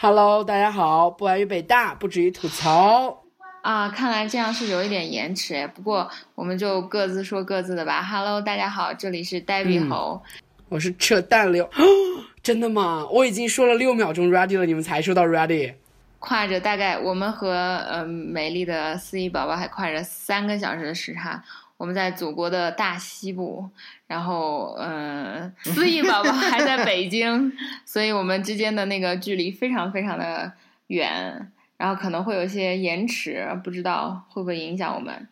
Hello，大家好，不玩于北大，不止于吐槽。啊，看来这样是有一点延迟哎，不过我们就各自说各自的吧。Hello，大家好，这里是呆比猴，我是扯淡六，真的吗？我已经说了六秒钟 ready 了，你们才说到 ready。跨着大概我们和呃美丽的思怡宝宝还跨着三个小时的时差，我们在祖国的大西部，然后嗯，思义宝宝还在北京，所以我们之间的那个距离非常非常的远。然后可能会有一些延迟，不知道会不会影响我们？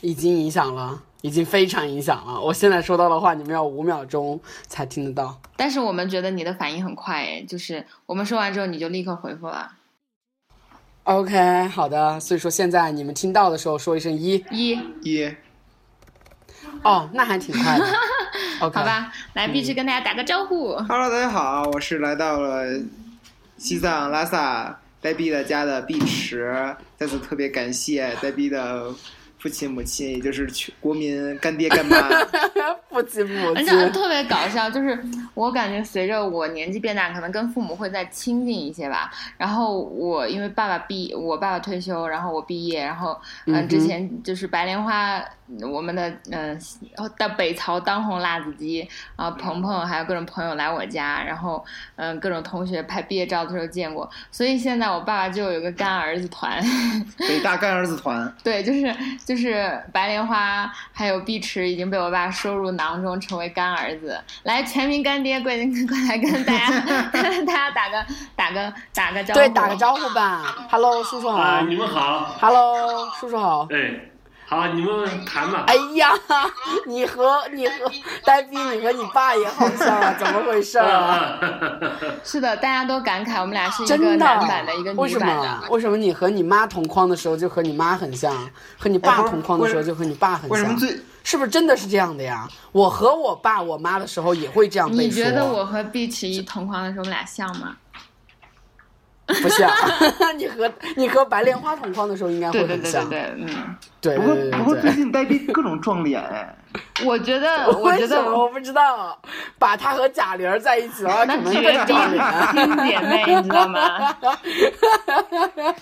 已经影响了，已经非常影响了。我现在说到的话，你们要五秒钟才听得到。但是我们觉得你的反应很快，哎，就是我们说完之后你就立刻回复了。OK，好的。所以说现在你们听到的时候说一声一，一，一。哦，那还挺快的。OK，好吧，来，必须跟大家打个招呼。Hello，大家好，我是来到了西藏拉萨。呆逼的家的碧池，在此特别感谢呆逼的父亲母亲，也就是全国民干爹干妈。父亲母亲，特别搞笑，就是我感觉随着我年纪变大，可能跟父母会再亲近一些吧。然后我因为爸爸毕，我爸爸退休，然后我毕业，然后嗯，之前就是白莲花。我们的嗯，到北曹当红辣子鸡啊，鹏鹏还有各种朋友来我家，然后嗯，各种同学拍毕业照的时候见过，所以现在我爸爸就有个干儿子团，北大干儿子团，对，就是就是白莲花还有碧池已经被我爸收入囊中，成为干儿子，来全民干爹，过来过来跟大家 大家打个打个打个招呼，对，打个招呼吧，Hello，叔叔好，你们好，Hello，叔叔好，哎。好，你们谈吧。哎呀，你和你和呆逼，你和你爸也好像啊，怎么回事啊？是的，大家都感慨我们俩是一个男版的一个女版的。为什么？为什么你和你妈同框的时候就和你妈很像，和你爸同框的时候就和你爸很像？为什么最？是不是真的是这样的呀？我和我爸我妈的时候也会这样被说。你觉得我和碧池一同框的时候，我们俩像吗？不像，你和你和白莲花同框的时候应该会很像，对对对，嗯，对。不过不过最近呆逼各种撞脸哎，我觉得我觉得我不知道，把他和贾玲在一起了，可能更撞脸，亲姐妹你知道吗？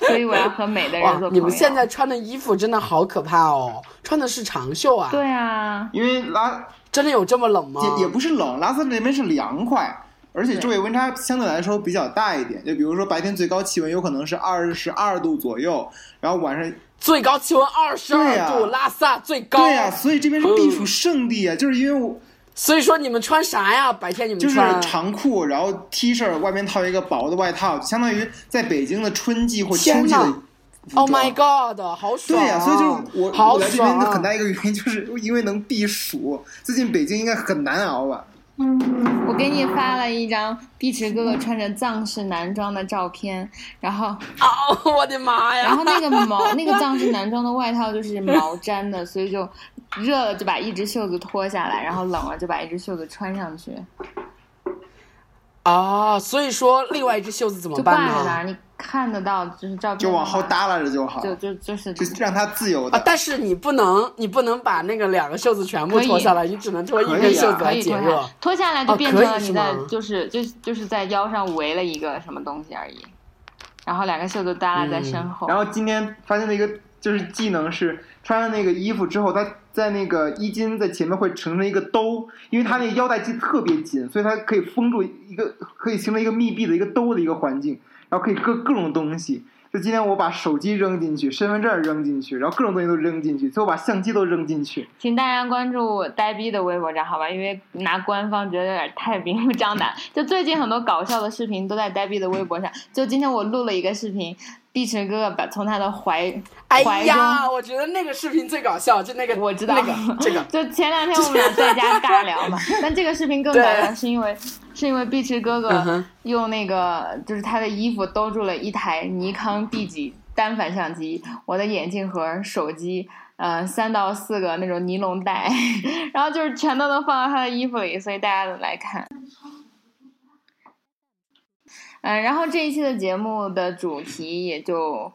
所以我要和美的人做朋友。你们现在穿的衣服真的好可怕哦，穿的是长袖啊？对啊，因为拉真的有这么冷吗？也也不是冷，拉萨那边是凉快。而且昼夜温差相对来说比较大一点，就比如说白天最高气温有可能是二十二度左右，然后晚上最高气温二十二度，拉萨最高。对呀，所以这边是避暑圣地啊，就是因为我，所以说你们穿啥呀？白天你们就是长裤，然后 T 恤，外面套一个薄的外套，相当于在北京的春季或秋季的。Oh my god，好爽！对呀，所以就是我我来这边的很大一个原因就是因为能避暑。最近北京应该很难熬吧？嗯，我给你发了一张碧池哥哥穿着藏式男装的照片，然后，哦，我的妈呀！然后那个毛，那个藏式男装的外套就是毛毡的，所以就热了就把一只袖子脱下来，然后冷了就把一只袖子穿上去。啊，所以说另外一只袖子怎么办呢？你看得到就是照片，就往后耷拉着就好，就就就是就让它自由的。但是你不能，你不能把那个两个袖子全部脱下来，你只能脱一根袖子来解热。脱下来就变成了你的，就是就就是在腰上围了一个什么东西而已。然后两个袖子耷拉在身后。然后今天发现了一个就是技能是，穿上那个衣服之后，它在那个衣襟在前面会形成一个兜，因为它那个腰带系特别紧，所以它可以封住一个，可以形成一个密闭的一个兜的一个环境。然后可以搁各种东西，就今天我把手机扔进去，身份证扔进去，然后各种东西都扔进去，最后把相机都扔进去。请大家关注呆逼的微博账号吧，因为拿官方觉得有点太明目张胆。就最近很多搞笑的视频都在呆逼的微博上，就今天我录了一个视频。碧池哥哥把从他的怀哎呀，我觉得那个视频最搞笑，就那个我知道那个这个，就前两天我们俩在家尬聊嘛。但这个视频更搞笑，是因为是因为碧池哥哥用那个就是他的衣服兜住了一台尼康 D 几单反相机，我的眼镜盒、手机，呃，三到四个那种尼龙袋，然后就是全都能放到他的衣服里，所以大家来看。嗯，然后这一期的节目的主题也就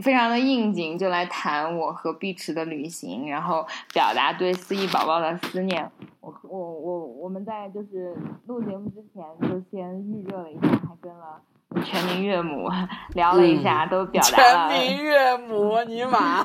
非常的应景，就来谈我和碧池的旅行，然后表达对思忆宝宝的思念。我我我我们在就是录节目之前就先预热了一下，还跟了全民岳母聊了一下，都表达了全。民岳母，尼玛！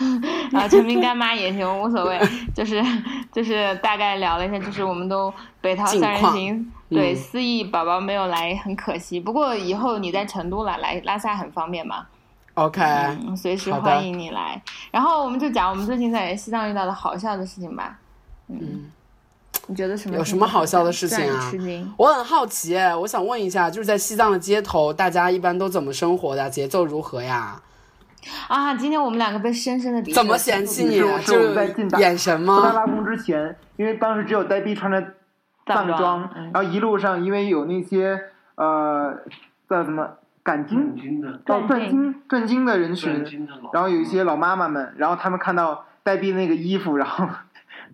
啊，全民干妈也行，无所谓，就是就是大概聊了一下，就是我们都北淘三人行，对，嗯思义宝宝没有来，很可惜。不过以后你在成都了，来拉萨很方便嘛，OK，嗯，随时欢迎你来。然后我们就讲我们最近在西藏遇到的好笑的事情吧。嗯，你觉得什么有什么好笑的事情啊吃惊？我很好奇哎，我想问一下，就是在西藏的街头，大家一般都怎么生活的？节奏如何呀？啊，今天我们两个被深深的怎么嫌弃你？就是我们在进达眼神吗？布达拉宫之前，因为当时只有呆逼穿着藏藏装然后一路上因为有那些呃叫什么赶经军的哦转经转经的人群，然后有一些老妈妈们，然后他们看到呆逼那个衣服，然后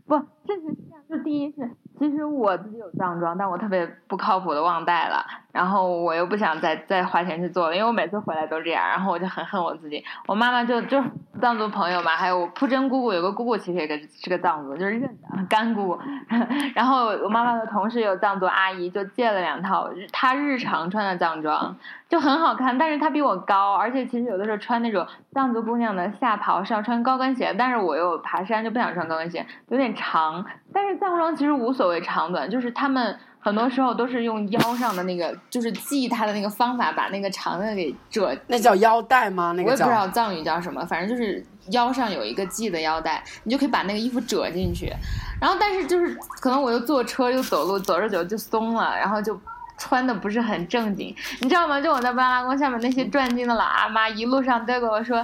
不，这是这样，就第一是，其实我自己有藏装，但我特别不靠谱的忘带了，然后我又不想再再花钱去做了，因为我每次回来都这样，然后我就很恨我自己。我妈妈就就藏族朋友嘛，还有我铺真姑姑，有个姑姑其实也个是个藏族，就是认的干姑姑。然后我妈妈的同事有藏族阿姨，就借了两套她日常穿的藏装，就很好看，但是她比我高，而且其实有的时候穿那种藏族姑娘的下袍是要穿高跟鞋，但是我又爬山就不想穿高跟鞋，有点长。但是藏装其实无所谓长短，就是他们很多时候都是用腰上的那个，就是系它的那个方法，把那个长的给折。那叫腰带吗？那我也不知道藏语叫什么，反正就是腰上有一个系的腰带，你就可以把那个衣服折进去。然后但是就是可能我又坐车又走路，走着走着就松了，然后就。穿的不是很正经，你知道吗？就我在巴拉宫下面那些转经的老阿妈，一路上都跟我说，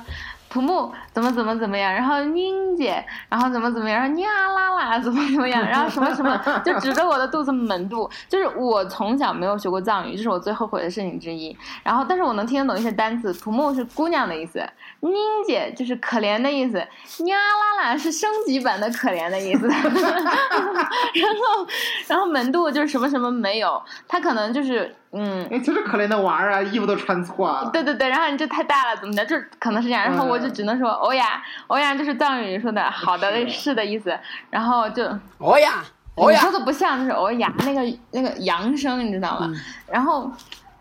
土木怎么怎么怎么样，然后宁姐，然后怎么怎么样，然后呀啦啦怎么怎么样，然后什么什么，就指着我的肚子猛度。就是我从小没有学过藏语，这是我最后悔的事情之一。然后，但是我能听得懂一些单词，土木是姑娘的意思，宁姐就是可怜的意思，呀啦啦是升级版的可怜的意思。然后，然后门度就是什么什么没有，他可能就是嗯。哎，就是可怜的娃儿啊，衣服都穿错了。对对对，然后你这太大了，怎么的？就可能是这样，然后我就只能说“欧雅，欧雅”，就是藏语说的“好的”是的是的意思，然后就哦呀，哦呀你说，的不像，就是“欧雅”那个那个扬声，你知道吗？然后，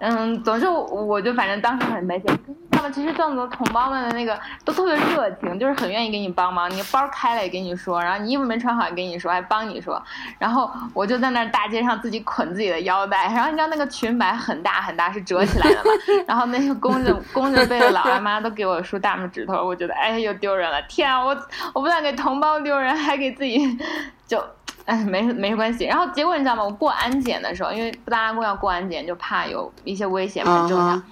嗯，总之我就反正当时很没钱。可是你知道吗？其实藏族同胞们的那个都特别热情，就是很愿意给你帮忙。你包开了也跟你说，然后你衣服没穿好也跟你说，还帮你说。然后我就在那儿大街上自己捆自己的腰带，然后你知道那个裙摆很大很大，是折起来的嘛。然后那些弓着弓着背的老阿妈都给我竖大拇指头，我觉得哎又丢人了。天啊，我我不但给同胞丢人，还给自己就。哎，没没关系。然后结果你知道吗？我过安检的时候，因为布达拉宫要过安检，就怕有一些危险嘛，很重要。啊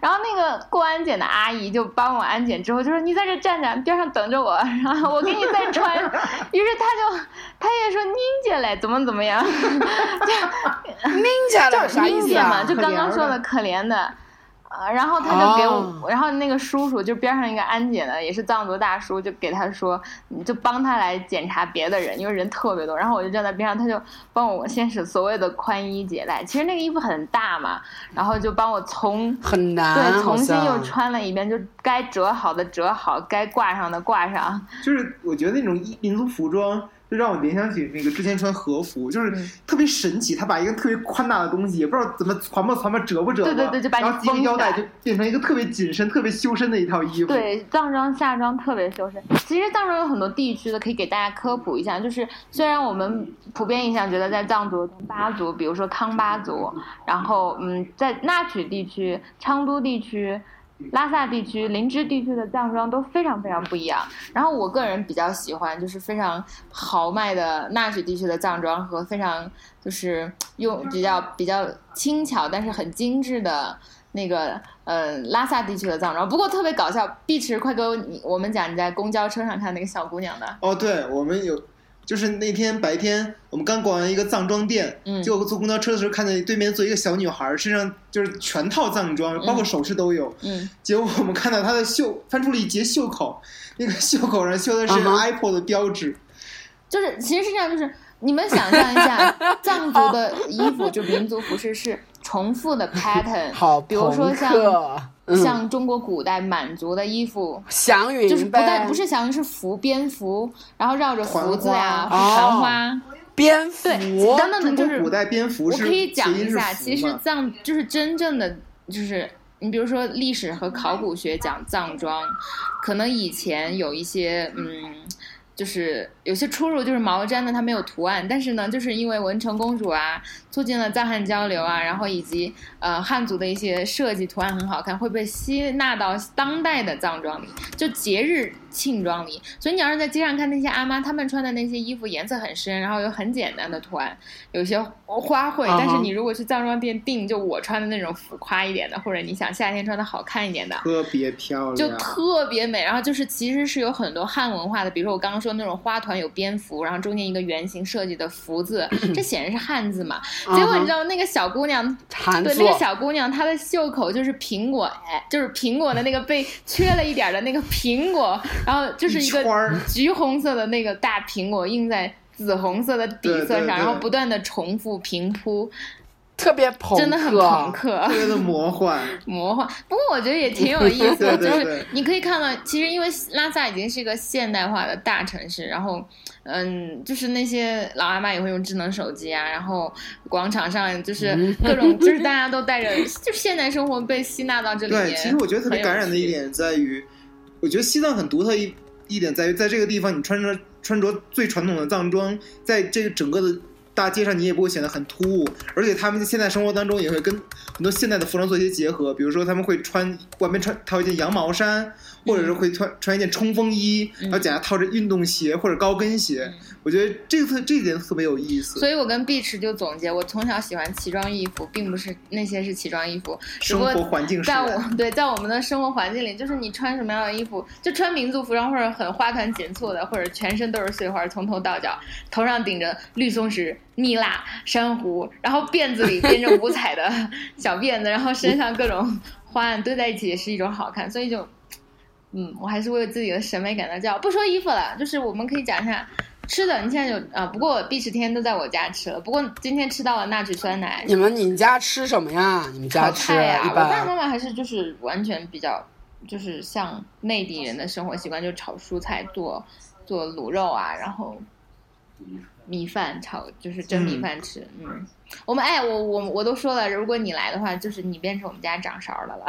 然后那个过安检的阿姨就帮我安检之后，就说你在这站着，边上等着我，然后我给你再穿。于是他就他也说宁姐嘞，怎么怎么样，就是啥意思啊宁姐嘛，？就刚刚说的可怜的。啊，然后他就给我，哦然后那个叔叔就边上一个安检的，也是藏族大叔，就给他说，你就帮他来检查别的人，因为人特别多。然后我就站在边上，他就帮我先是所谓的宽衣解带，其实那个衣服很大嘛，然后就帮我从很难，对，重新又穿了一遍，就该折好的折好，该挂上的挂上。就是我觉得那种衣民族服装，就让我联想起那个之前穿和服，就是嗯特别神奇。他把一个特别宽大的东西，也不知道怎么传吧传吧折不折吧，对对对就把你然后系个封腰带，就变成一个特别紧身、特别修身的一套衣服。，对，藏装夏装特别修身。其实藏装有很多地区的，可以给大家科普一下。就是虽然我们普遍印象觉得在藏族、巴族，比如说康巴族，然后嗯，在纳曲地区、昌都地区。拉萨地区、林芝地区的藏装都非常非常不一样。然后我个人比较喜欢就是非常豪迈的纳曲地区的藏装和非常就是用比较比较轻巧但是很精致的那个呃拉萨地区的藏装。不过特别搞笑，碧池快给我你我们讲你在公交车上看那个小姑娘的，哦，对，我们有，就是那天白天我们刚逛完一个藏装店，嗯结果坐公交车的时候看见对面坐一个小女孩，身上就是全套藏装，包括首饰都有。嗯，结果我们看到她的袖翻出了一截袖口，那个袖口上绣的是 Apple 的标志。就是其实是这样，就是你们想象一下，藏族的衣服就民族服饰是重复的 pattern，好比如说像像中国古代满族的衣服，祥云就是不呗。但不是祥云是福蝙蝠，然后绕着福字呀、繁花。蝙蝠，对，等等等，就是古代蝙蝠是我可以讲一下，其实藏就是真正的就是你比如说历史和考古学讲藏装，可能以前有一些嗯。就是有些出入，就是毛毡呢，它没有图案，但是呢，就是因为文成公主啊，促进了藏汉交流啊，然后以及呃汉族的一些设计图案很好看，会被吸纳到当代的藏装里，就节日。庆装里，所以你要是在街上看那些阿妈，她们穿的那些衣服颜色很深，然后有很简单的图案，有些花卉。但是你如果去藏装店订，就我穿的那种浮夸一点的，或者你想夏天穿的好看一点的，特别漂亮，就特别美。然后就是其实是有很多汉文化的，比如说我刚刚说那种花团有蝙蝠，然后中间一个圆形设计的福字，这显然是汉字嘛。结果你知道那个小姑娘，对那个小姑娘，她的袖口就是苹果，哎，就是苹果的那个被缺了一点的那个苹果。然后就是一个橘红色的那个大苹果印在紫红色的底色上，然后不断的重复平铺，特别朋克，真的很朋克，特别的魔幻，魔幻。不过我觉得也挺有意思的，就是你可以看到，其实因为拉萨已经是一个现代化的大城市，然后嗯，就是那些老阿妈也会用智能手机啊，然后广场上就是各种，就是大家都带着，就现代生活被吸纳到这里面。对，其实我觉得特别感染的一点在于。我觉得西藏很独特一一点在于，在这个地方你穿着穿着最传统的藏装，在这个整个的大街上你也不会显得很突兀，而且他们现在生活当中也会跟很多现代的服装做一些结合，比如说他们会穿外面穿套一件羊毛衫。或者是会穿穿一件冲锋衣，然后脚下套着运动鞋或者高跟鞋，我觉得这个这一点特别有意思。所以我跟碧池就总结，我从小喜欢奇装异服，并不是那些是奇装异服，生活环境在我对在我们的生活环境里，就是你穿什么样的衣服，就穿民族服装或者很花团锦簇的，或者全身都是碎花，从头到脚，头上顶着绿松石、蜜蜡、珊瑚，然后辫子里编着五彩的 小辫子，然后身上各种花案堆在一起，也是一种好看，所以就。嗯，我还是为自己的审美感到骄傲。不说衣服了，就是我们可以讲一下吃的。你现在有啊？不过碧池天天都在我家吃了。不过今天吃到了纳曲酸奶。你们你们家吃什么呀？你们家吃呀？我爸爸妈妈还是就是完全比较，就是像内地人的生活习惯，就炒蔬菜、做做卤肉啊，然后米饭炒就是蒸米饭吃。嗯，我们哎，我我我都说了，如果你来的话，就是你变成我们家掌勺的了。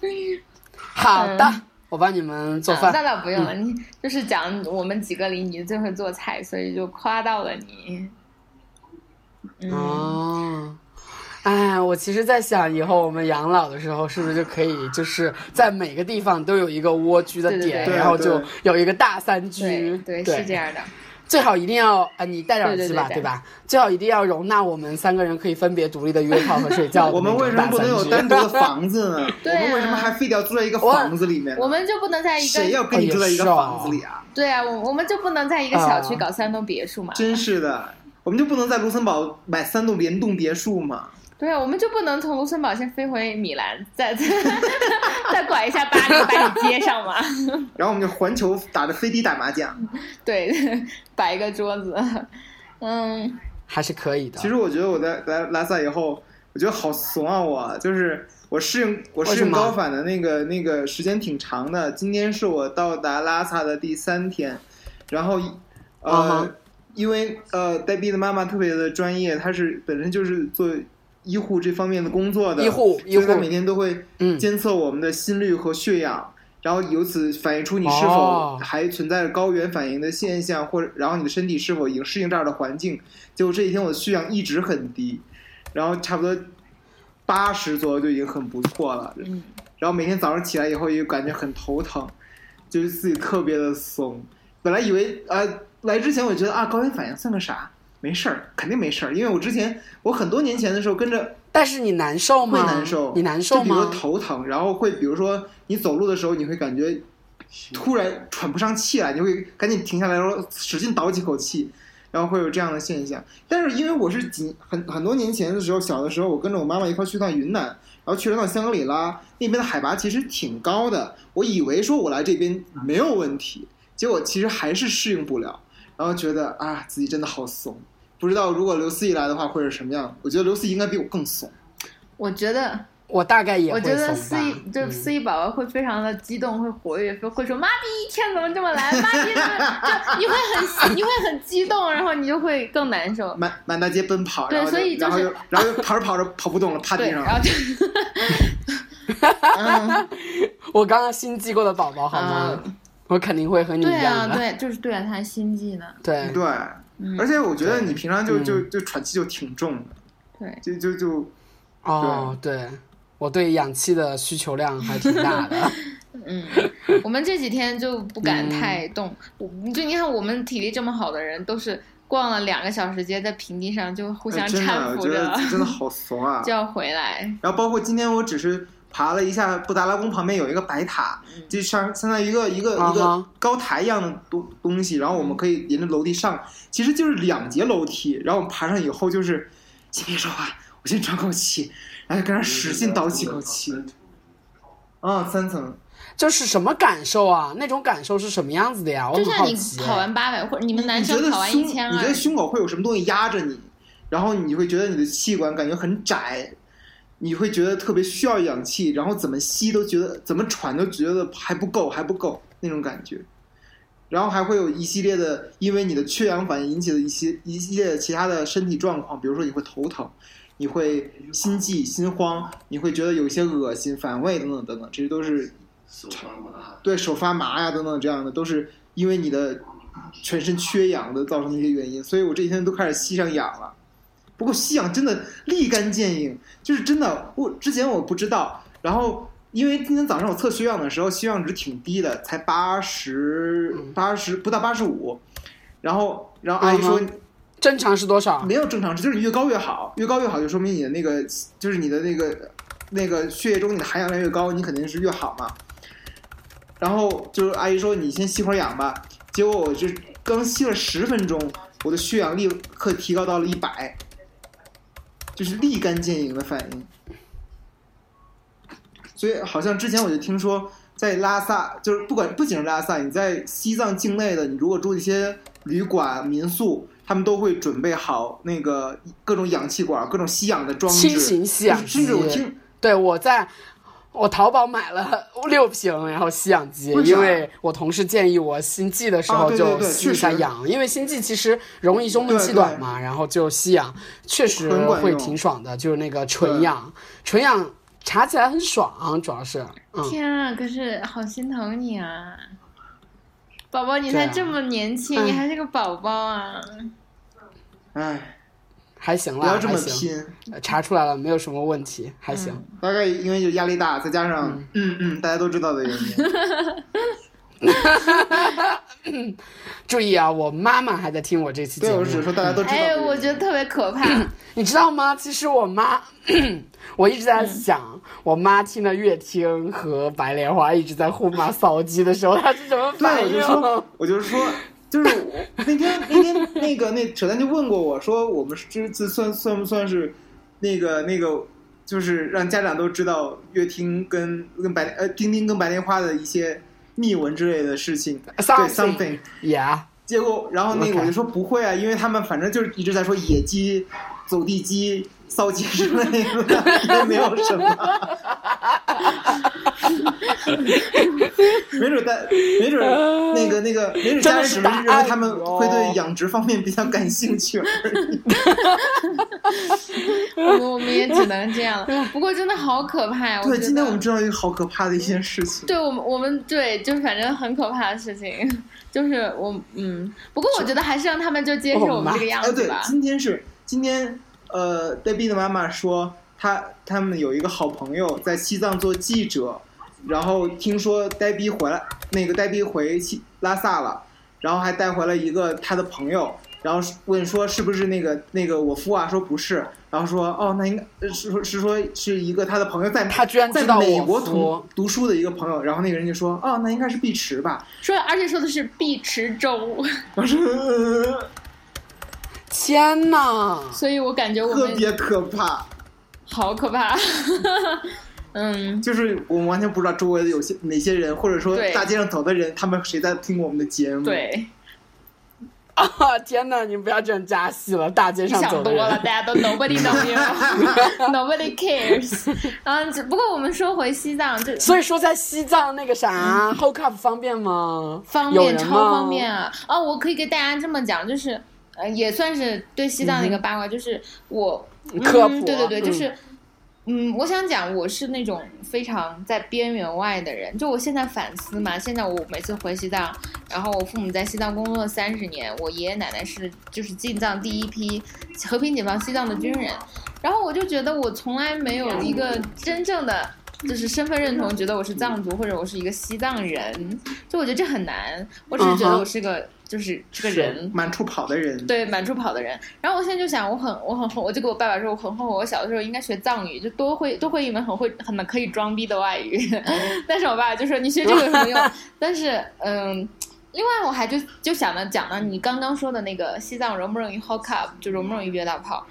好的。我帮你们做饭，那倒不用了。你就是讲我们几个里你最会做菜，所以就夸到了你。哦，哎，我其实，在想以后我们养老的时候，是不是就可以，就是在每个地方都有一个蜗居的点，然后就有一个大三居。对，是这样的。最好一定要啊，你戴着耳机吧，对吧？最好一定要容纳我们三个人可以分别独立的约炮和睡觉。我们为什么不能有单独的房子呢？我们为什么还非得要住在一个房子里面？我们就不能在一个谁要跟你住在一个房子里啊？对啊，我我们就不能在一个小区搞三栋别墅嘛？真是的，我们就不能在卢森堡买三栋联动别墅吗？对啊，我们就不能从卢森堡先飞回米兰，再 再拐一下巴黎把你接上吗？然后我们就环球打着飞机打麻将，对，摆一个桌子，嗯，还是可以的。其实我觉得我在来拉萨以后，我觉得好怂啊！我就是我适应我适应高反的那个那个时间挺长的。今天是我到达拉萨的第三天，然后呃，因为呃，黛碧的妈妈特别的专业，她是本身就是做。医护这方面的工作的，医护，医护每天都会监测我们的心率和血氧，然后由此反映出你是否还存在着高原反应的现象，或者然后你的身体是否已经适应这儿的环境。结果这几天我的血氧一直很低，然后差不多八十左右就已经很不错了。嗯，然后每天早上起来以后也感觉很头疼，就是自己特别的怂。本来以为呃，来之前我觉得啊，高原反应算个啥？没事儿，肯定没事儿，因为我之前我很多年前的时候跟着，但是你难受吗？会难受，你难受吗？就比如说头疼，然后会比如说你走路的时候，你会感觉突然喘不上气来，你会赶紧停下来，然后使劲倒几口气，然后会有这样的现象。但是因为我是几很很多年前的时候，小的时候我跟着我妈妈一块去趟云南，然后去了趟香格里拉，那边的海拔其实挺高的，我以为说我来这边没有问题，结果其实还是适应不了。然后觉得啊，自己真的好怂，不知道如果刘思怡来的话会是什么样。我觉得刘思怡应该比我更怂。我觉得我大概也会我觉得思怡就思怡宝宝会非常的激动，会活跃，会说妈咪一天怎么这么来，妈咪怎么就你会很你会很激动，然后你就会更难受。满满大街奔跑，对然后所以就是然后就然后又跑着跑着跑不动了，趴，地上然后就嗯 我刚刚心机过的宝宝好吗？嗯我肯定会和你对一样的。啊对，就是对啊，他还心悸呢。对对，嗯，而且我觉得你平常就嗯就就喘气就挺重的，对，就就就哦，对，我对氧气的需求量还挺大的。嗯，我们这几天就不敢嗯太动。我就你看，我们体力这么好的人，都是逛了两个小时街，在平地上就互相搀扶着觉得，真的好怂啊 就。要回来。然后包括今天我只是爬了一下布达拉宫旁边有一个白塔，就像相当于一个一个一个高台一样的东东西，然后我们可以沿着楼梯上，其实就是两节楼梯，然后我们爬上以后就是先别说话，我先喘口气，然后跟那使劲倒几口气。啊，三层，就是什么感受啊？那种感受是什么样子的呀？我就像你很好奇。跑完八百，或者你们男生跑完，一千你觉得，胸口会有什么东西压着你，然后你会觉得你的气管感觉很窄，你会觉得特别需要氧气，然后怎么吸都觉得怎么喘都觉得还不够，还不够那种感觉。然后还会有一系列的，因为你的缺氧反应引起的一些一系列其他的身体状况，比如说你会头疼，你会心悸、心慌，你会觉得有一些恶心、反胃等等等等，这些都是手发麻，对手发麻呀等等这样的，都是因为你的全身缺氧的造成的一些原因。所以我这几天都开始吸上氧了。不过吸氧真的立竿见影，就是真的，我之前我不知道，然后因为今天早上我测血氧的时候，血氧值挺低的，才八十八十不到八十五，然后然后阿姨说嗯正常是多少？没有正常值，就是你越高越好，越高越好就说明你的那个就是你的那个那个血液中你的含氧量越高，你肯定是越好嘛。然后就是阿姨说你先吸会儿氧吧，结果我就刚吸了十分钟，我的血氧立刻提高到了一百，就是立竿见影的反应。所以好像之前我就听说，在拉萨，就是不管不仅是拉萨，你在西藏境内的，你如果住一些旅馆、民宿，他们都会准备好那个各种氧气管、各种吸氧的装置，轻型吸氧甚至我机听对，我在我淘宝买了 六瓶，然后吸氧机，为因为我同事建议我心悸的时候就吸一下氧，因为心悸其实容易胸闷气短嘛，然后就吸氧，确实会挺爽的，就是那个纯氧，纯氧查起来很爽，主要是，嗯，天啊！可是好心疼你啊，宝宝，你才这么年轻，哎你还是个宝宝啊。哎，还行啦，不要这么还行，查出来了，没有什么问题，还行。大概因为就压力大，再加上嗯嗯大家都知道的原因。注意啊，我妈妈还在听我这期节目对，目我只是说大家都知道哎，我觉得特别可怕。你知道吗？其实我妈，我一直在想，我妈听了乐听和白莲花一直在互骂扫鸡的时候，她是什么对，反应？我就说，我就说，就是我那天那天那个那扯淡就问过我说，我们这次算算不算是那个那个，就是让家长都知道乐听跟跟白呃丁丁跟白莲花的一些秘闻之类的事情。对 Something something。Yeah，结果，然后那个我就说不会啊，因为他们反正就是一直在说野鸡、走地鸡、骚鸡之类的，也没有什么。没准在，没准那个那个，没准家人只是认为他们会对养殖方面比较感兴趣而已。我们我们也只能这样了。不过真的好可怕呀！对，今天我们知道一个好可怕的一件事情。对我们我们对，就是反正很可怕的事情，就是我嗯，不过我觉得还是让他们就接受我们这个样子，吧，。今天是今天，呃，Debbie 的妈妈说，她他们有一个好朋友在西藏做记者，然后听说 Debbie 回来，那个 Debbie 回西拉萨了，然后还带回了一个他的朋友，然后问说是不是那个那个我夫啊？说不是，然后说哦，那应该呃是说是说是一个他的朋友在他居然在美国读，读书的一个朋友，然后那个人就说哦，那应该是碧池吧？说而且说的是碧池州，我说、呃、天呐！所以我感觉我们特别可怕。好可怕。嗯，就是我们完全不知道周围的有些哪些人，或者说大街上走的人，他们谁在听我们的节目？，对，啊！天哪，你不要这样加戏了，大街上想多了，大家都 nobody know you，nobody cares。嗯，只，不过我们说回西藏，就所以说在西藏那个啥 h o k up 方便吗？方便，超方便啊！哦，我可以给大家这么讲，就是呃，也算是对西藏的一个八卦，就是我科普，对对对，就是。嗯，我想讲，我是那种非常在边缘外的人。就我现在反思嘛，现在我每次回西藏，然后我父母在西藏工作了三十年，我爷爷奶奶是就是进藏第一批和平解放西藏的军人，然后我就觉得我从来没有一个真正的就是身份认同，觉得我是藏族或者我是一个西藏人，就我觉得这很难，我只是觉得我是个。就是这个人满处跑的人，对满处跑的人。然后我现在就想，我很我很后，我就跟我爸爸说，我很后悔，我小的时候应该学藏语，就多会多会一门很会很可以装逼的外语。但是我爸爸就说，你学这个有什么用？但是嗯，另外我还就就想着讲呢，你刚刚说的那个西藏容不容易 hook up，就容不容易约到炮？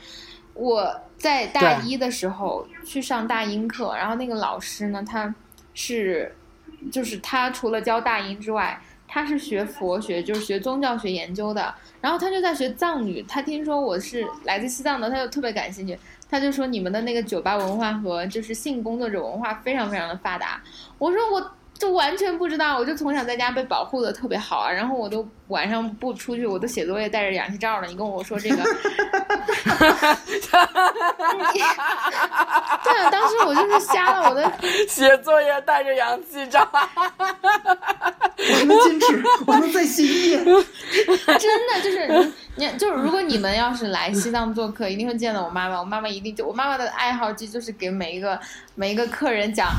我在大一的时候去上大英课，然后那个老师呢，他是就是他除了教大英之外。他是学佛学，就是学宗教学研究的，然后他就在学藏语。他听说我是来自西藏的，他就特别感兴趣。他就说你们的那个酒吧文化和就是性工作者文化非常非常的发达。我说我。就完全不知道，我就从小在家被保护的特别好啊，然后我都晚上不出去，我都写作业带着氧气罩了。你跟我说这个 对啊，当时我就是瞎了我的 写作业带着氧气罩，我能坚持，我能再写一页，真的就是你就是如果你们要是来西藏做客，一定会见到我妈妈，我妈妈一定就我妈妈的爱好就就是给每一个每一个客人讲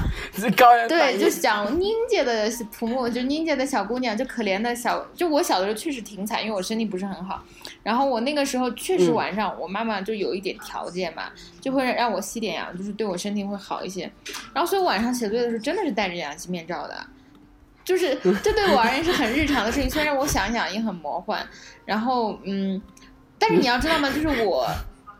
高原对，就是讲你。宁姐的普木，就宁姐的小姑娘，就可怜的小，就我小的时候确实挺惨，因为我身体不是很好。然后我那个时候确实晚上，我妈妈就有一点条件嘛，就会让我吸点氧，就是对我身体会好一些。然后所以晚上写作业的时候真的是戴着氧气面罩的，就是这对我而言是很日常的事情。虽然我想想也很魔幻。然后嗯，但是你要知道吗？就是我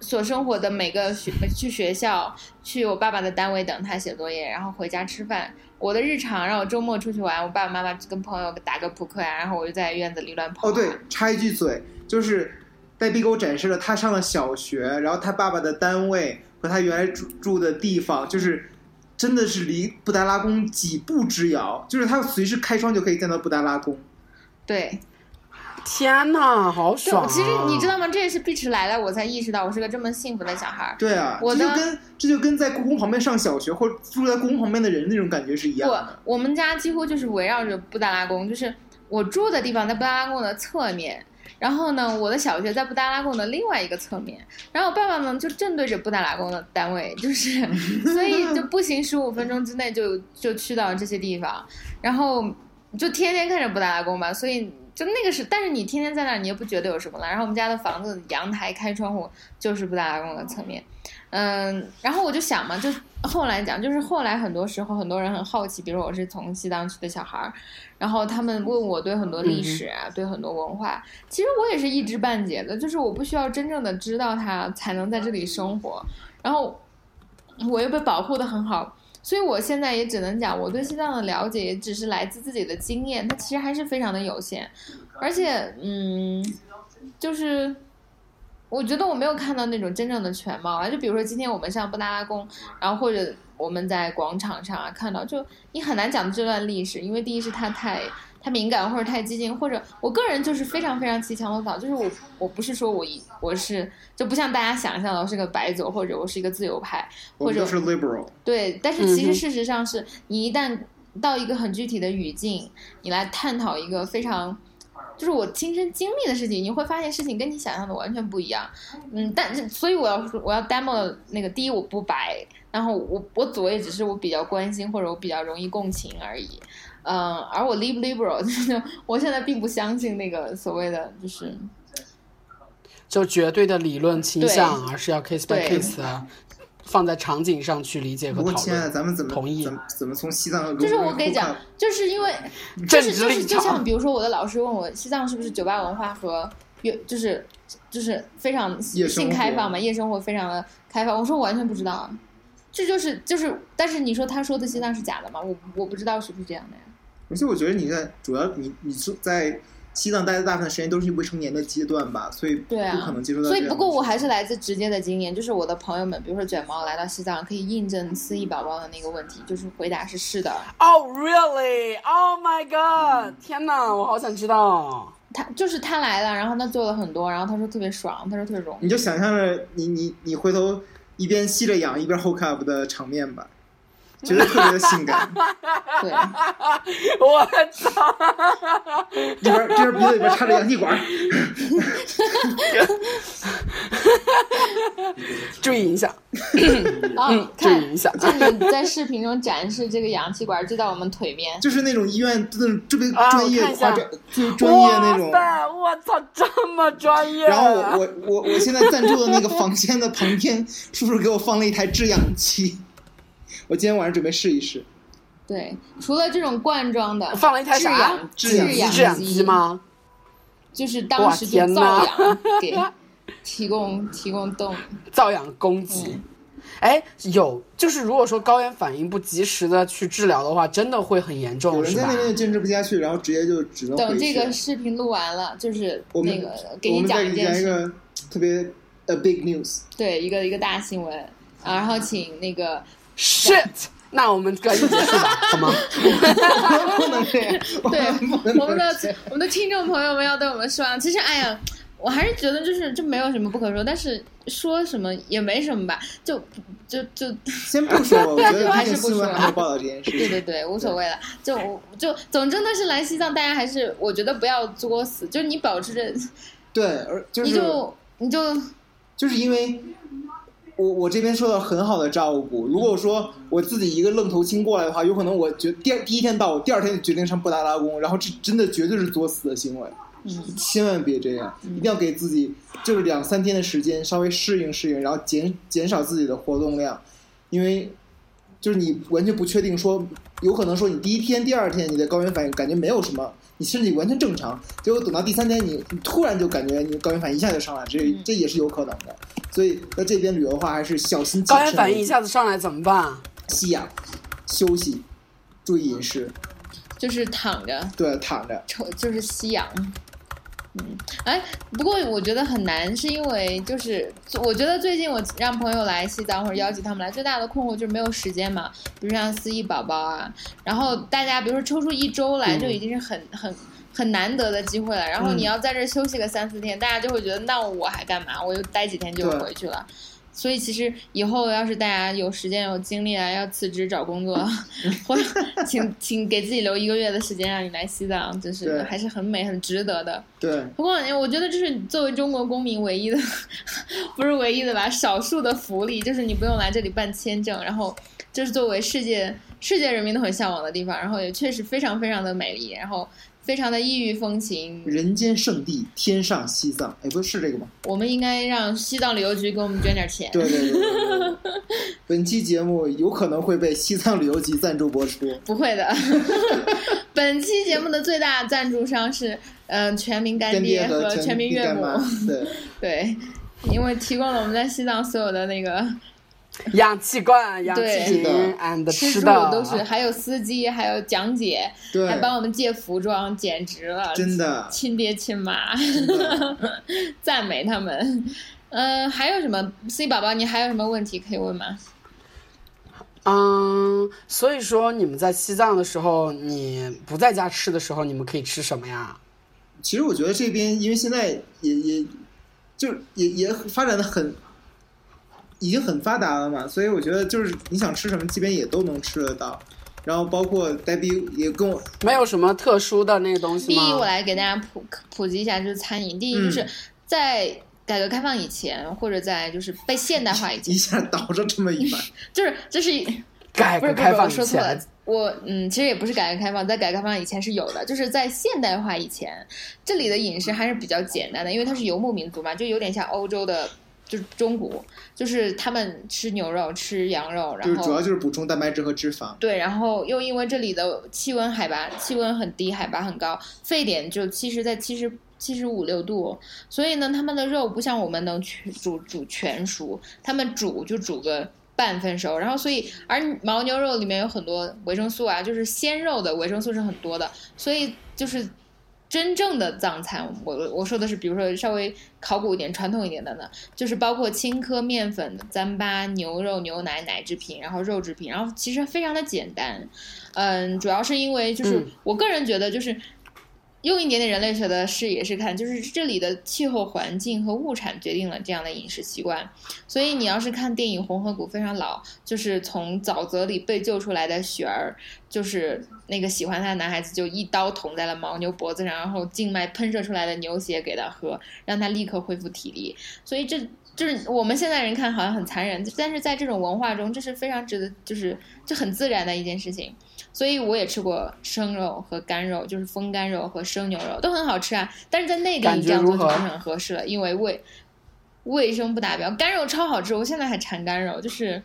所生活的每个学去学校，去我爸爸的单位等他写作业，然后回家吃饭。我的日常让我周末出去玩，我爸爸妈妈跟朋友打个扑克呀，然后我就在院子里乱跑。哦，对，插一句嘴，就是黛比给我展示了他上了小学，然后他爸爸的单位和他原来住住的地方，就是真的是离布达拉宫几步之遥，就是他随时开窗就可以见到布达拉宫。对。天呐，好爽！其实你知道吗？这也是碧池来了，我才意识到我是个这么幸福的小孩。对啊，这就跟这就跟在故宫旁边上小学或者住在故宫旁边的人那种感觉是一样的。我们家几乎就是围绕着布达拉宫，就是我住的地方在布达拉宫的侧面，然后呢，我的小学在布达拉宫的另外一个侧面，然后我爸爸呢就正对着布达拉宫的单位，就是所以就步行十五分钟之内就就去到这些地方，然后就天天看着布达拉宫吧，所以。就那个是，但是你天天在那儿，你也不觉得有什么了。然后我们家的房子阳台开窗户就是布达拉宫的侧面，嗯，然后我就想嘛，就后来讲，就是后来很多时候很多人很好奇，比如我是从西藏去的小孩儿，然后他们问我对很多历史啊，对很多文化，其实我也是一知半解的，就是我不需要真正的知道它才能在这里生活，然后我又被保护的很好。所以，我现在也只能讲，我对西藏的了解也只是来自自己的经验，它其实还是非常的有限。而且，嗯，就是我觉得我没有看到那种真正的全貌啊。就比如说，今天我们上布达拉宫，然后或者我们在广场上啊看到，就你很难讲这段历史，因为第一是它太。太敏感或者太激进，或者我个人就是非常非常骑墙的草，就是我我不是说我一我是就不像大家想象的我是个白左或者我是一个自由派，或者是 liberal。对，但是其实事实上是你一旦到一个很具体的语境，你来探讨一个非常就是我亲身经历的事情，你会发现事情跟你想象的完全不一样。嗯，但是所以我要说我要 demo 那个第一我不白，然后我我左也只是我比较关心或者我比较容易共情而已。嗯，而我 live liberal，就是我现在并不相信那个所谓的就是，就绝对的理论倾向，而是要 case by case 啊，放在场景上去理解和讨论。亲爱的，咱们怎么同意？怎么怎么从西藏？就是我跟你讲，就是因为就是就是就像比如说我的老师问我西藏是不是酒吧文化和有就是就是非常性开放嘛，夜生活非常的开放，我说我完全不知道，这就是就是，但是你说他说的西藏是假的吗？我我不知道是不是这样的呀。而且我觉得你在主要你你是在西藏待的大部分时间都是未成年的阶段吧，所以不可能接触到。所以不过我还是来自直接的经验，就是我的朋友们，比如说卷毛来到西藏，可以印证思义宝宝的那个问题，就是回答是是的。Oh really? Oh my god！天哪，我好想知道。他就是他来了，然后他做了很多，然后他说特别爽，他说特别容易。你就想象着你你你回头一边吸着氧一边 hold up 的场面吧，觉得特别的性感。对，我操！这边这边鼻子里边插着氧气管，注意一下，啊，嗯注，意一下就是你在视频中展示这个氧气管就在我们腿边，就是那种医院那种特别啊专业夸张，就是专业那种。我操，这么专业！然后我我我我现在暂住的那个房间的旁边，叔叔给我放了一台制氧机，我今天晚上准备试一试。对，除了这种罐装的，放了一台制啥氧制氧氧制氧机？吗？就是当时就造氧 给提供提供动力。造氧供给。哎，有，就是如果说高原反应不及时的去治疗的话，真的会很严重，是吧人在那？边坚持不下去，然后直接就只能。等这个视频录完了，就是我们那个给你讲一件事，讲一个特别 a big news。对，一个一个大新闻啊，然后请那个 Shit！那我们赶紧结束吧，好吗？不能这样，对我们的我们的听众朋友们要对我们失望。其实，哎呀，我还是觉得就是这没有什么不可说，但是说什么也没什么吧，就就就先不说，我觉得还是不说还没报道这件事情。对对对，无所谓了。就就总之呢是来西藏，大家还是我觉得不要作死，就是你保持着，对，而就是你就你就就是因为我我这边受到很好的照顾。如果说我自己一个愣头青过来的话，有可能我决第二第一天到，我第二天就决定上布达拉宫，然后这真的绝对是作死的行为。嗯千万别这样，一定要给自己就是两三天的时间，稍微适应适应，然后减减少自己的活动量，因为就是你完全不确定说，有可能说你第一天、第二天你的高原反应感觉没有什么，你身体完全正常，结果等到第三天你你突然就感觉你高原反应一下就上来，这嗯这也是有可能的。所以在这边旅游的话，还是小心谨高。原反应一下子上来怎么办？吸氧、休息、注意饮食，就是躺着对，躺着。抽就是吸氧。嗯，哎，不过我觉得很难，是因为就是我觉得最近我让朋友来西藏或者邀请他们来，最大的困惑就是没有时间嘛。比如像思忆宝宝啊，然后大家比如说抽出一周来，嗯就已经是很很很难得的机会了。然后你嗯要在这儿休息个三四天，大家就会觉得那我还干嘛？我就待几天就回去了。所以其实以后要是大家有时间有精力啊，要辞职找工作，或者请 请给自己留一个月的时间让你来西藏，就是还是很美很值得的。对，不过我觉得这是作为中国公民唯一的，不是唯一的吧，少数的福利，就是你不用来这里办签证，然后就是作为世界世界人民都很向往的地方，然后也确实非常非常的美丽，然后非常的异域风情。人间圣地，天上西藏，哎，不是是这个吗？我们应该让西藏旅游局给我们捐点钱。对对对对对对。本期节目有可能会被西藏旅游局赞助播出。不会的，本期节目的最大赞助商是嗯、呃全民干干爹和全全民岳母，对，对，因为提供了我们在西藏所有的那个 氧气罐、氧气对瓶 and 吃的都是，还有司机，还有讲解，还帮我们借服装，简直了，真的亲爹亲妈，赞美他们。嗯、还有什么？C 宝宝，你还有什么问题可以问吗？嗯，所以说你们在西藏的时候，你不在家吃的时候，你们可以吃什么呀？其实我觉得这边，因为现在也也，就也也发展的很，已经很发达了嘛，所以我觉得就是你想吃什么，基本也都能吃得到。然后包括呆逼也跟我，没有什么特殊的那个东西第一，我？来给大家普普及一下，就是餐饮。第一，嗯就是在改革开放以前，或者在就是被现代化以前一，下倒着这么一番，就是这是改革开放说错了前，。我嗯，其实也不是改革开放，在改革开放以前是有的，就是在现代化以前，这里的饮食还是比较简单的，因为它是游牧民族嘛，就有点像欧洲的，就是中古，就是他们吃牛肉、吃羊肉，然后就是主要就是补充蛋白质和脂肪。对，然后又因为这里的气温海拔气温很低，海拔很高，沸点就其实在七十七十五六度，所以呢，他们的肉不像我们能全煮煮全熟，他们煮就煮个半分熟，然后所以而牦牛肉里面有很多维生素啊，就是鲜肉的维生素是很多的，所以就是真正的藏餐，我我说的是，比如说稍微考古一点、传统一点的呢，就是包括青稞面粉的糌粑、牛肉、牛奶、奶制品，然后肉制品，然后其实非常的简单。嗯，主要是因为就是我个人觉得就是。用一点点人类学的视野是看，就是这里的气候环境和物产决定了这样的饮食习惯。所以你要是看电影《红河谷》非常老，就是从沼泽里被救出来的雪儿，就是那个喜欢他的男孩子，就一刀捅在了牦牛脖子上，然后静脉喷射出来的牛血给他喝，让他立刻恢复体力。所以这就是我们现在人看好像很残忍，但是在这种文化中，这是非常值得，就是就很自然的一件事情。所以我也吃过生肉和干肉，就是风干肉和生牛肉都很好吃啊。但是在内地你这样做就不是很合适了，因为卫卫生不达标。干肉超好吃，我现在还馋干肉，就是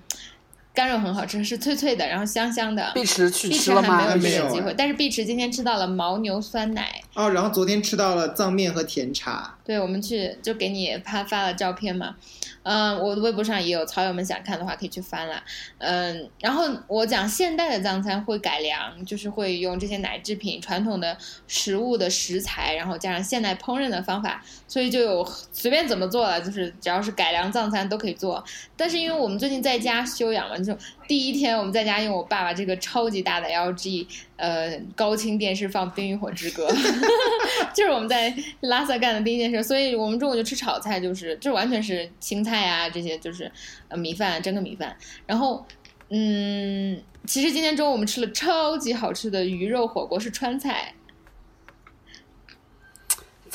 干肉很好吃，是脆脆的，然后香香的。碧池去吃了吗？还没有这个机会，但是碧池今天吃到了牦牛酸奶。哦，然后昨天吃到了藏面和甜茶。对，我们去就给你发发了照片嘛。嗯，我的微博上也有，草友们想看的话可以去翻了。嗯，然后我讲现代的藏餐会改良，就是会用这些奶制品、传统的食物的食材，然后加上现代烹饪的方法，所以就有随便怎么做了，就是只要是改良藏餐都可以做。但是因为我们最近在家休养嘛，就第一天我们在家用我爸爸这个超级大的 LG 呃高清电视放《冰与火之歌》，就是我们在拉萨干的第一件事，所以我们中午就吃炒菜，就是就完全是青菜。菜啊，这些就是呃米饭，蒸个米饭。然后，嗯，其实今天中午我们吃了超级好吃的鱼肉火锅，是川菜。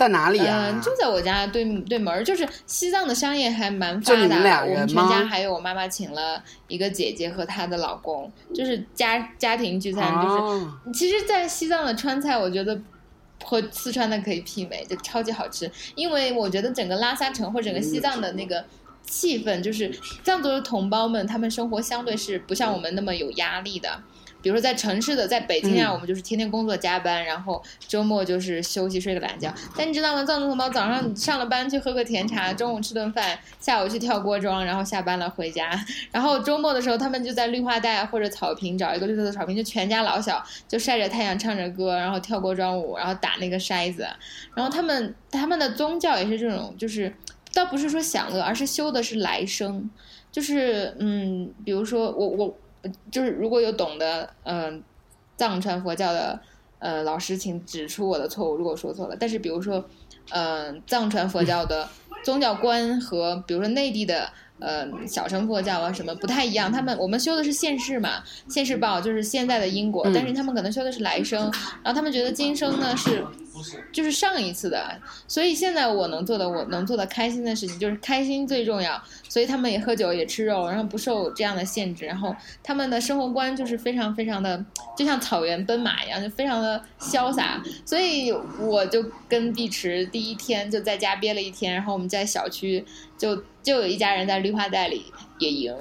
在哪里啊？就在我家对对门就是西藏的商业还蛮发达。我们全家还有我妈妈请了一个姐姐和她的老公，就是家家庭聚餐。就是其实，在西藏的川菜，我觉得。和四川的可以媲美，就超级好吃。因为我觉得整个拉萨城或整个西藏的那个气氛，就是藏族的同胞们，他们生活相对是不像我们那么有压力的。比如说在城市的，在北京啊，我们就是天天工作加班，然后周末就是休息睡个懒觉。但你知道吗？藏族同胞早上上了班去喝个甜茶，中午吃顿饭，下午去跳锅庄，然后下班了回家。然后周末的时候，他们就在绿化带或者草坪找一个绿色的草坪，就全家老小就晒着太阳唱着歌，然后跳锅庄舞，然后打那个筛子。然后他们他们的宗教也是这种，就是倒不是说享乐，而是修的是来生。就是嗯，比如说我我。就是如果有懂得嗯藏传佛教的呃老师，请指出我的错误，如果说错了。但是比如说嗯藏传佛教的宗教观和比如说内地的呃小乘佛教啊什么不太一样，他们我们修的是现世嘛，现世报就是现在的因果，但是他们可能修的是来生，然后他们觉得今生呢是。就是上一次的，所以现在我能做的，我能做的开心的事情就是开心最重要。所以他们也喝酒，也吃肉，然后不受这样的限制。然后他们的生活观就是非常非常的，就像草原奔马一样，就非常的潇洒。所以我就跟碧池第一天就在家憋了一天，然后我们在小区就就有一家人在绿化带里也赢。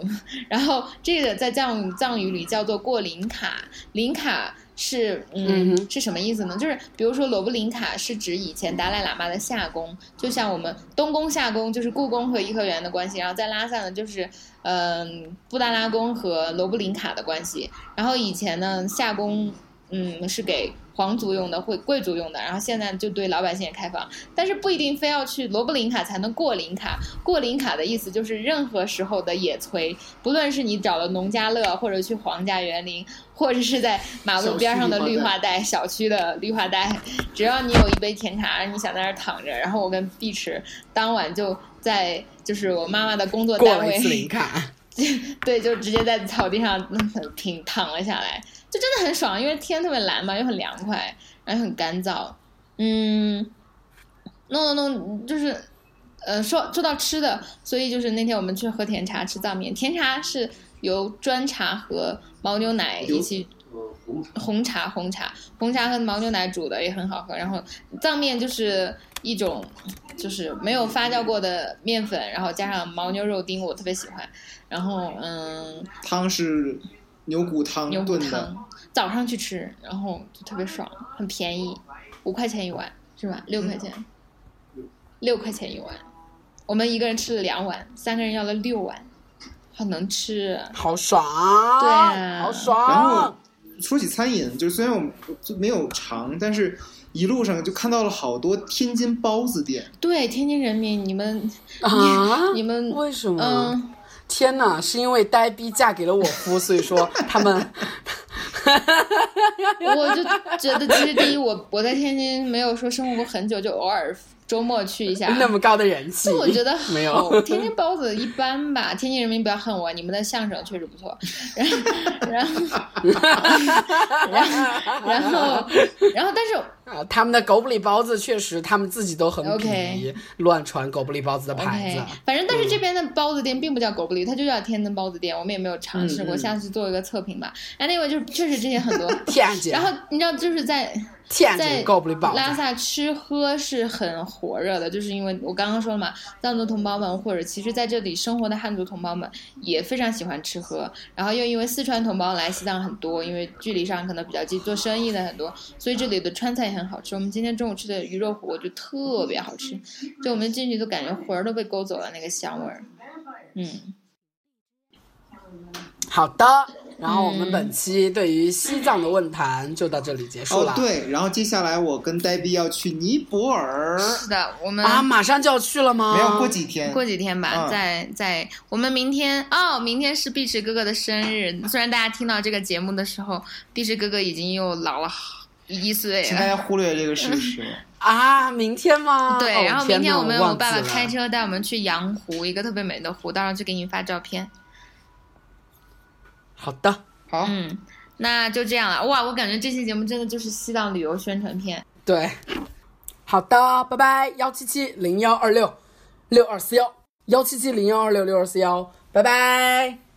然后这个在藏藏语里叫做过林卡，林卡。是，嗯，是什么意思呢？就是比如说，罗布林卡是指以前达赖喇嘛的夏宫，就像我们东宫夏宫就是故宫和颐和园的关系，然后在拉萨呢，就是嗯布达拉宫和罗布林卡的关系。然后以前呢，夏宫嗯是给皇族用的，会贵族用的，然后现在就对老百姓也开放，但是不一定非要去罗布林卡才能过林卡。过林卡的意思就是任何时候的野炊，不论是你找了农家乐，或者去皇家园林。或者是在马路边上的绿化带、小区的绿化带，只要你有一杯甜茶，你想在那儿躺着，然后我跟碧池当晚就在就是我妈妈的工作单位林卡，对，就直接在草地上平 躺了下来，就真的很爽，因为天特别蓝嘛，又很凉快，然后很干燥。嗯，弄弄弄，就是呃，说说到吃的，所以就是那天我们去喝甜茶吃藏面，甜茶是由砖茶和牦牛奶一起，红茶红茶红茶和牦牛奶煮的也很好喝。然后藏面就是一种，就是没有发酵过的面粉，然后加上牦牛肉丁，我特别喜欢。然后嗯，汤是牛骨汤牛骨汤，早上去吃，然后就特别爽，很便宜，五块钱一碗是吧？六块钱，六块钱一碗，我们一个人吃了两碗，三个人要了六碗。好能吃，好爽，对，好爽。然后说起餐饮，就是虽然我们就没有尝，但是一路上就看到了好多天津包子店。对，天津人民，你们啊？你们为什么？嗯，天呐，是因为呆逼嫁给了我 夫，所以说他们。我就觉得，其实第一，我我在天津没有说生活过很久，就偶尔周末去一下。那么高的人气，我觉得没有。天津包子一般吧，天津人民不要恨我，你们的相声确实不错。然后，然后，然后，然后，但是。啊，他们的狗不理包子确实，他们自己都很鄙乱传狗不理包子的牌子。反正，但是这边的包子店并不叫狗不理，它就叫天津包子店。我们也没有尝试过，下次做一个测评吧。Anyway，就确实这些很多。天津。然后你知道，就是在。在拉萨吃喝是很火热的，就是因为我刚刚说了嘛，藏族同胞们或者其实在这里生活的汉族同胞们也非常喜欢吃喝，然后又因为四川同胞来西藏很多，因为距离上可能比较近，做生意的很多，所以这里的川菜也很好吃。我们今天中午吃的鱼肉火锅就特别好吃，就我们进去都感觉魂儿都被勾走了，那个香味儿。嗯，好的。然后我们本期对于西藏的问坛就到这里结束了。哦，对，然后接下来我跟呆逼要去尼泊尔。是的，我们啊，马上就要去了吗？没有，过几天。过几天吧，在在我们明天哦，明天是碧池哥哥的生日。虽然大家听到这个节目的时候，碧池哥哥已经又老了一岁。请大家忽略这个事实 啊！明天吗？对，然后明天我们我爸爸开车带我们去阳湖，一个特别美的湖，到时候去给你发照片。好的，好，嗯，那就这样了。哇，我感觉这期节目真的就是西藏旅游宣传片。对，好的，拜拜，幺七七零幺二六六二四幺，幺七七零幺二六六二四幺，拜拜。